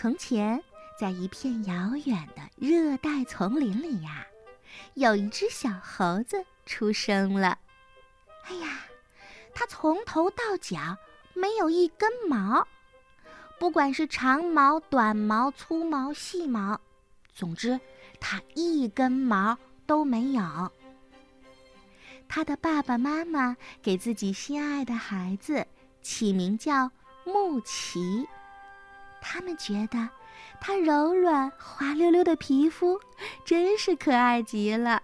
从前，在一片遥远的热带丛林里呀，有一只小猴子出生了。哎呀，它从头到脚没有一根毛，不管是长毛、短毛、粗毛、细毛，总之，它一根毛都没有。他的爸爸妈妈给自己心爱的孩子起名叫木奇，他们觉得它柔软滑溜溜的皮肤真是可爱极了。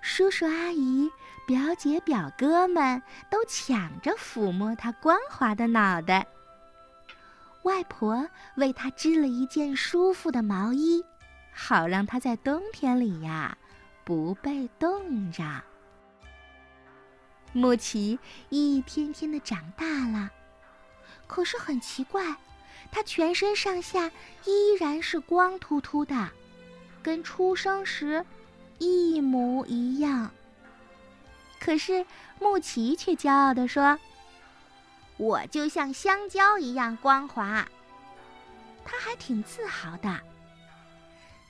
叔叔阿姨、表姐表哥们都抢着抚摸它光滑的脑袋。外婆为它织了一件舒服的毛衣，好让它在冬天里呀不被冻着。木奇一天天的长大了，可是很奇怪，他全身上下依然是光秃秃的，跟出生时一模一样。可是木奇却骄傲地说：“我就像香蕉一样光滑。”他还挺自豪的。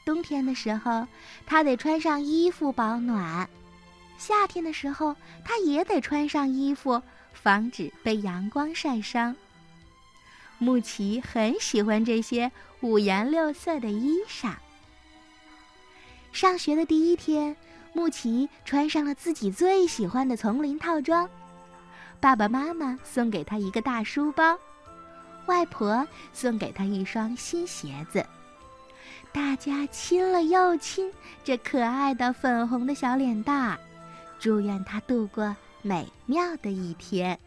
冬天的时候，他得穿上衣服保暖。夏天的时候，他也得穿上衣服，防止被阳光晒伤。穆奇很喜欢这些五颜六色的衣裳。上学的第一天，穆奇穿上了自己最喜欢的丛林套装。爸爸妈妈送给他一个大书包，外婆送给他一双新鞋子。大家亲了又亲这可爱的粉红的小脸蛋儿。祝愿他度过美妙的一天。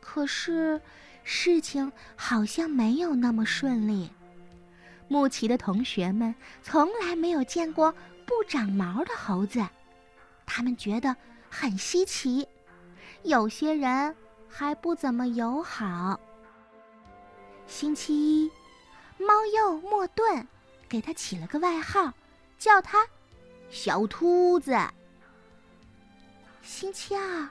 可是，事情好像没有那么顺利。木奇的同学们从来没有见过不长毛的猴子，他们觉得很稀奇。有些人还不怎么友好。星期一，猫鼬莫顿给他起了个外号，叫他“小秃子”。星期二，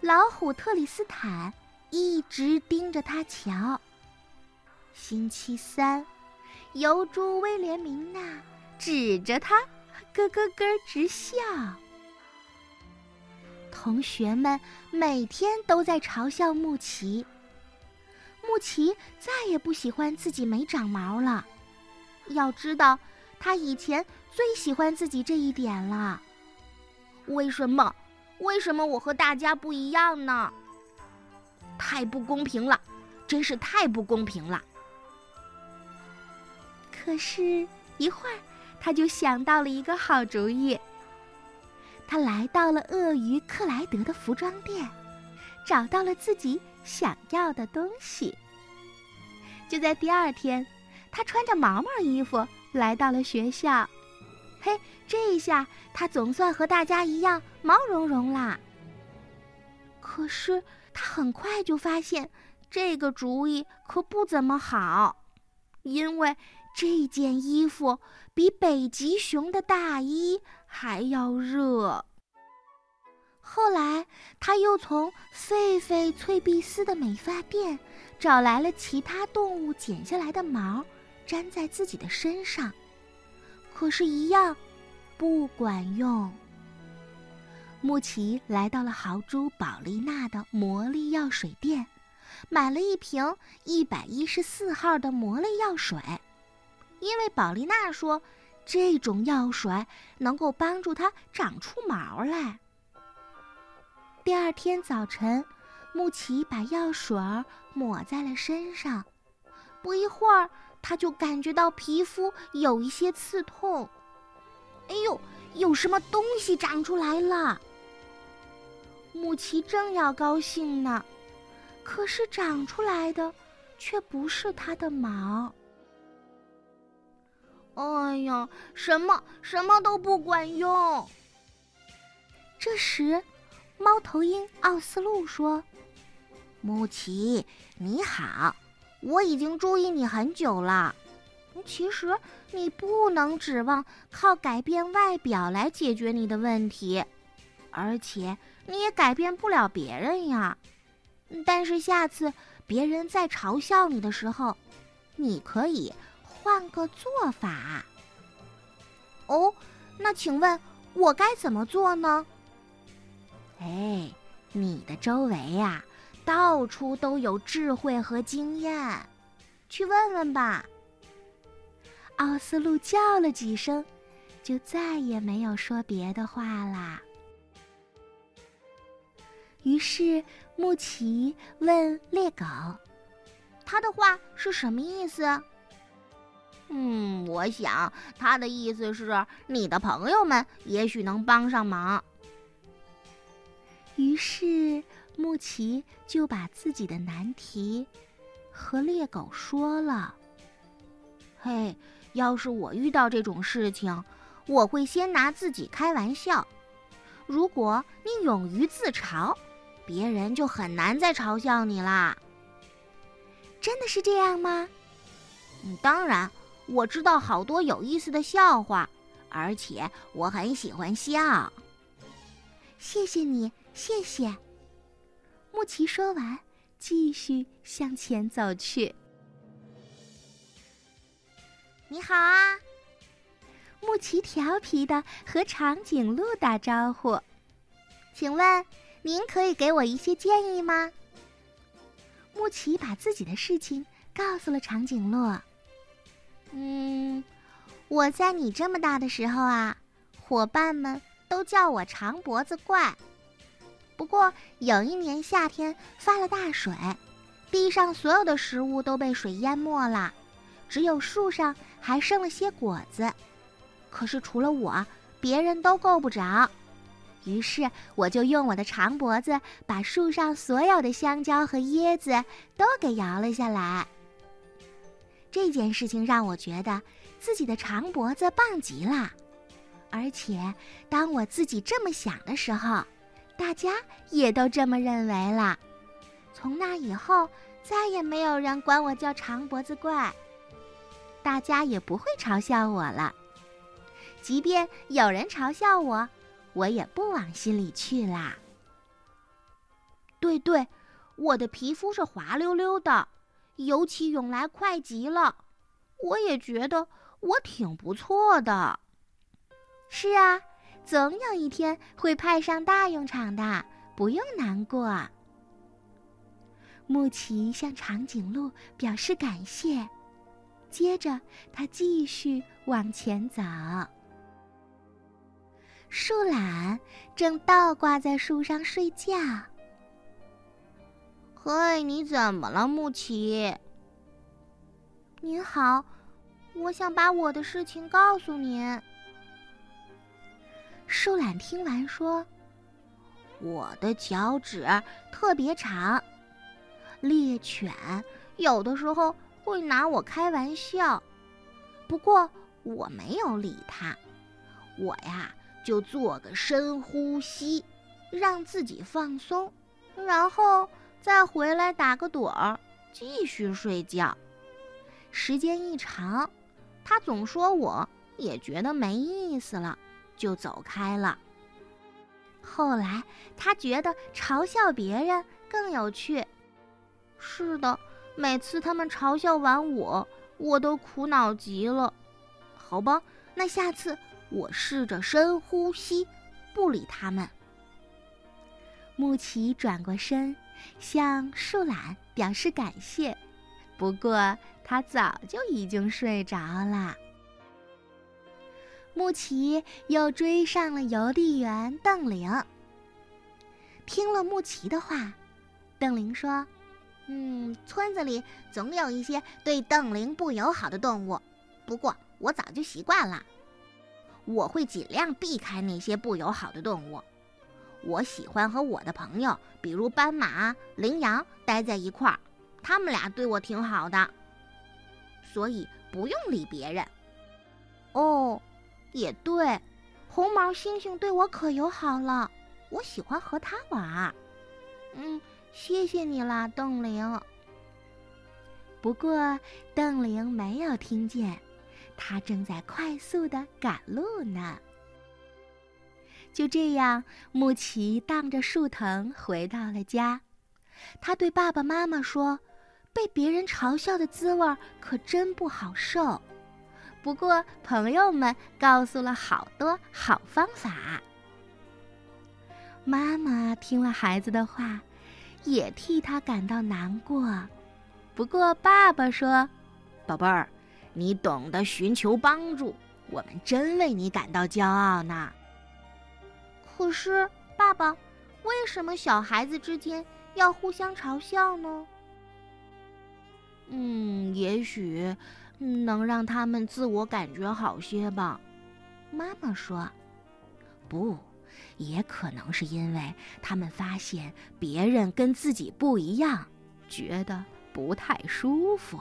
老虎特里斯坦一直盯着他瞧。星期三，油猪威廉明娜指着他，咯咯咯直笑。同学们每天都在嘲笑木奇。木奇再也不喜欢自己没长毛了。要知道，他以前最喜欢自己这一点了。为什么？为什么我和大家不一样呢？太不公平了，真是太不公平了。可是，一会儿他就想到了一个好主意。他来到了鳄鱼克莱德的服装店，找到了自己想要的东西。就在第二天，他穿着毛毛衣服来到了学校。嘿，这一下他总算和大家一样毛茸茸啦。可是他很快就发现，这个主意可不怎么好，因为这件衣服比北极熊的大衣还要热。后来他又从狒狒翠碧丝的美发店找来了其他动物剪下来的毛，粘在自己的身上。可是，一样不管用。穆奇来到了豪猪宝丽娜的魔力药水店，买了一瓶一百一十四号的魔力药水，因为宝丽娜说这种药水能够帮助它长出毛来。第二天早晨，穆奇把药水抹在了身上，不一会儿。他就感觉到皮肤有一些刺痛，哎呦，有什么东西长出来了！木奇正要高兴呢，可是长出来的却不是它的毛。哎呀，什么什么都不管用。这时，猫头鹰奥斯陆说：“木奇，你好。”我已经注意你很久了，其实你不能指望靠改变外表来解决你的问题，而且你也改变不了别人呀。但是下次别人在嘲笑你的时候，你可以换个做法。哦，那请问我该怎么做呢？哎，你的周围呀，到处都有智慧和经验，去问问吧。奥斯陆叫了几声，就再也没有说别的话啦。于是穆奇问猎狗：“他的话是什么意思？”“嗯，我想他的意思是你的朋友们也许能帮上忙。”于是穆奇就把自己的难题和猎狗说了。“嘿，要是我遇到这种事情，我会先拿自己开玩笑。如果你勇于自嘲。”别人就很难再嘲笑你啦。真的是这样吗？嗯，当然，我知道好多有意思的笑话，而且我很喜欢笑。谢谢你，谢谢。穆奇说完，继续向前走去。你好啊，穆奇调皮的和长颈鹿打招呼，请问。您可以给我一些建议吗？穆奇把自己的事情告诉了长颈鹿。嗯，我在你这么大的时候啊，伙伴们都叫我长脖子怪。不过有一年夏天发了大水，地上所有的食物都被水淹没了，只有树上还剩了些果子。可是除了我，别人都够不着。于是，我就用我的长脖子把树上所有的香蕉和椰子都给摇了下来。这件事情让我觉得自己的长脖子棒极了，而且当我自己这么想的时候，大家也都这么认为了。从那以后，再也没有人管我叫长脖子怪，大家也不会嘲笑我了。即便有人嘲笑我。我也不往心里去啦。对对，我的皮肤是滑溜溜的，游起涌来快极了。我也觉得我挺不错的。是啊，总有一天会派上大用场的，不用难过。穆奇向长颈鹿表示感谢，接着他继续往前走。树懒正倒挂在树上睡觉。嘿，你怎么了，木奇？您好，我想把我的事情告诉您。树懒听完说：“我的脚趾特别长，猎犬有的时候会拿我开玩笑，不过我没有理他。我呀。”就做个深呼吸，让自己放松，然后再回来打个盹儿，继续睡觉。时间一长，他总说我也觉得没意思了，就走开了。后来他觉得嘲笑别人更有趣。是的，每次他们嘲笑完我，我都苦恼极了。好吧，那下次。我试着深呼吸，不理他们。穆奇转过身，向树懒表示感谢，不过他早就已经睡着了。穆奇又追上了邮递员邓玲。听了穆奇的话，邓玲说：“嗯，村子里总有一些对邓玲不友好的动物，不过我早就习惯了。”我会尽量避开那些不友好的动物。我喜欢和我的朋友，比如斑马、羚羊，待在一块儿。他们俩对我挺好的，所以不用理别人。哦，也对，红毛猩猩对我可友好了，我喜欢和它玩。嗯，谢谢你啦，邓玲。不过邓玲没有听见。他正在快速的赶路呢。就这样，穆奇荡着树藤回到了家，他对爸爸妈妈说：“被别人嘲笑的滋味可真不好受。”不过，朋友们告诉了好多好方法。妈妈听了孩子的话，也替他感到难过。不过，爸爸说：“宝贝儿，你懂得寻求帮助，我们真为你感到骄傲呢。”可是，爸爸，为什么小孩子之间要互相嘲笑呢？嗯，也许。能让他们自我感觉好些吧，妈妈说。不，也可能是因为他们发现别人跟自己不一样，觉得不太舒服。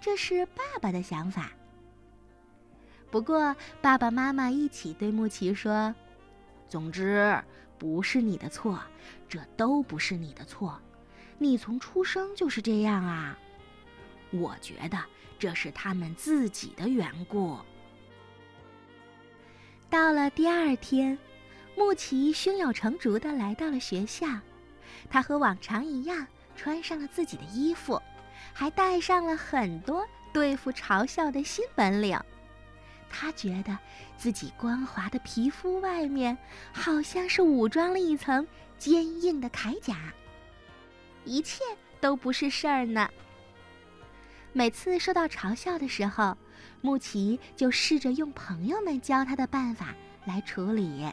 这是爸爸的想法。不过爸爸妈妈一起对穆奇说：“总之，不是你的错，这都不是你的错，你从出生就是这样啊。”我觉得。这是他们自己的缘故。到了第二天，穆奇胸有成竹的来到了学校。他和往常一样，穿上了自己的衣服，还带上了很多对付嘲笑的新本领。他觉得自己光滑的皮肤外面，好像是武装了一层坚硬的铠甲。一切都不是事儿呢。每次受到嘲笑的时候，木奇就试着用朋友们教他的办法来处理。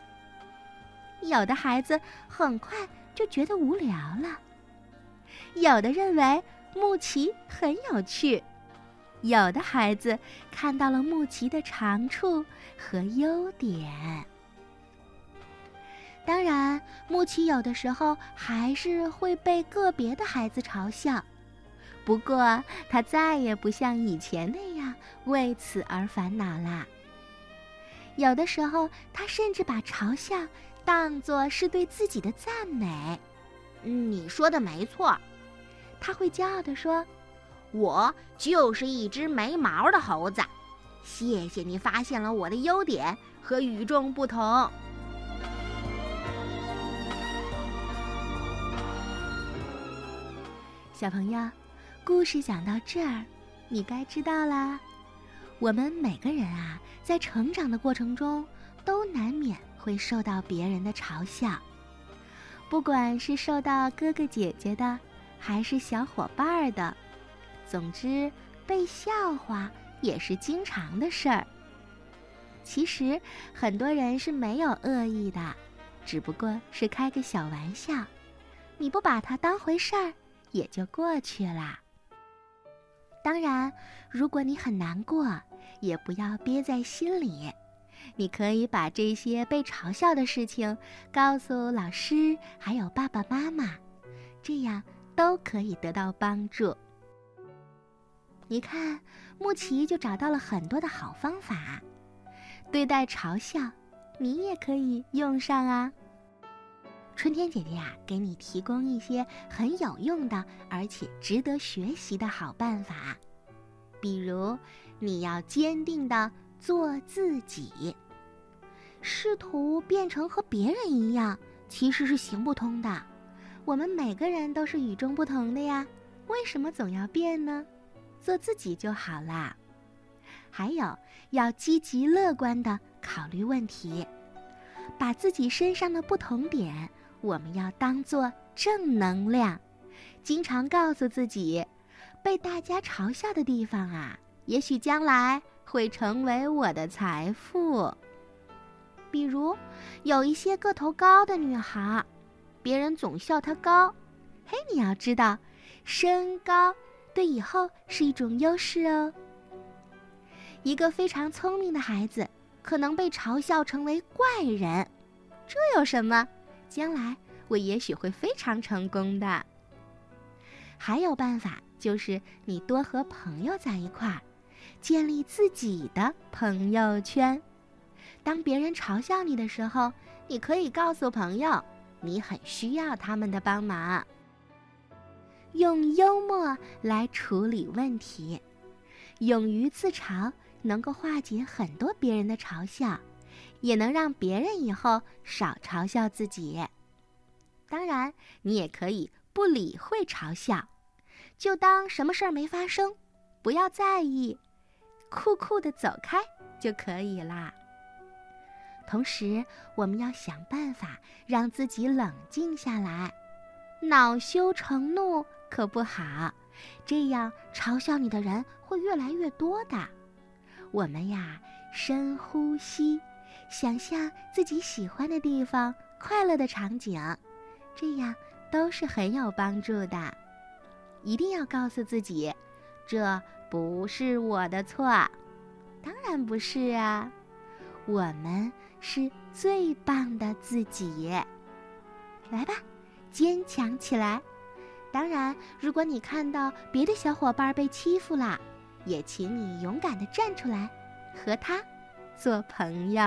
有的孩子很快就觉得无聊了，有的认为木奇很有趣，有的孩子看到了木奇的长处和优点。当然，木奇有的时候还是会被个别的孩子嘲笑。不过，他再也不像以前那样为此而烦恼啦。有的时候，他甚至把嘲笑当作是对自己的赞美。你说的没错，他会骄傲地说：“我就是一只没毛的猴子。”谢谢你发现了我的优点和与众不同，小朋友。故事讲到这儿，你该知道啦。我们每个人啊，在成长的过程中，都难免会受到别人的嘲笑。不管是受到哥哥姐姐的，还是小伙伴的，总之被笑话也是经常的事儿。其实很多人是没有恶意的，只不过是开个小玩笑，你不把它当回事儿，也就过去了。当然，如果你很难过，也不要憋在心里。你可以把这些被嘲笑的事情告诉老师，还有爸爸妈妈，这样都可以得到帮助。你看，木奇就找到了很多的好方法。对待嘲笑，你也可以用上啊。春天姐姐呀，给你提供一些很有用的，而且值得学习的好办法。比如，你要坚定的做自己。试图变成和别人一样，其实是行不通的。我们每个人都是与众不同的呀，为什么总要变呢？做自己就好啦。还有，要积极乐观的考虑问题，把自己身上的不同点。我们要当做正能量，经常告诉自己，被大家嘲笑的地方啊，也许将来会成为我的财富。比如，有一些个头高的女孩，别人总笑他高，嘿，你要知道，身高对以后是一种优势哦。一个非常聪明的孩子，可能被嘲笑成为怪人，这有什么？将来我也许会非常成功的。还有办法，就是你多和朋友在一块儿，建立自己的朋友圈。当别人嘲笑你的时候，你可以告诉朋友，你很需要他们的帮忙。用幽默来处理问题，勇于自嘲，能够化解很多别人的嘲笑。也能让别人以后少嘲笑自己。当然，你也可以不理会嘲笑，就当什么事儿没发生，不要在意，酷酷的走开就可以啦。同时，我们要想办法让自己冷静下来，恼羞成怒可不好，这样嘲笑你的人会越来越多的。我们呀，深呼吸，想象自己喜欢的地方、快乐的场景，这样都是很有帮助的。一定要告诉自己，这不是我的错，当然不是啊，我们。是最棒的自己，来吧，坚强起来！当然，如果你看到别的小伙伴被欺负了，也请你勇敢的站出来，和他做朋友。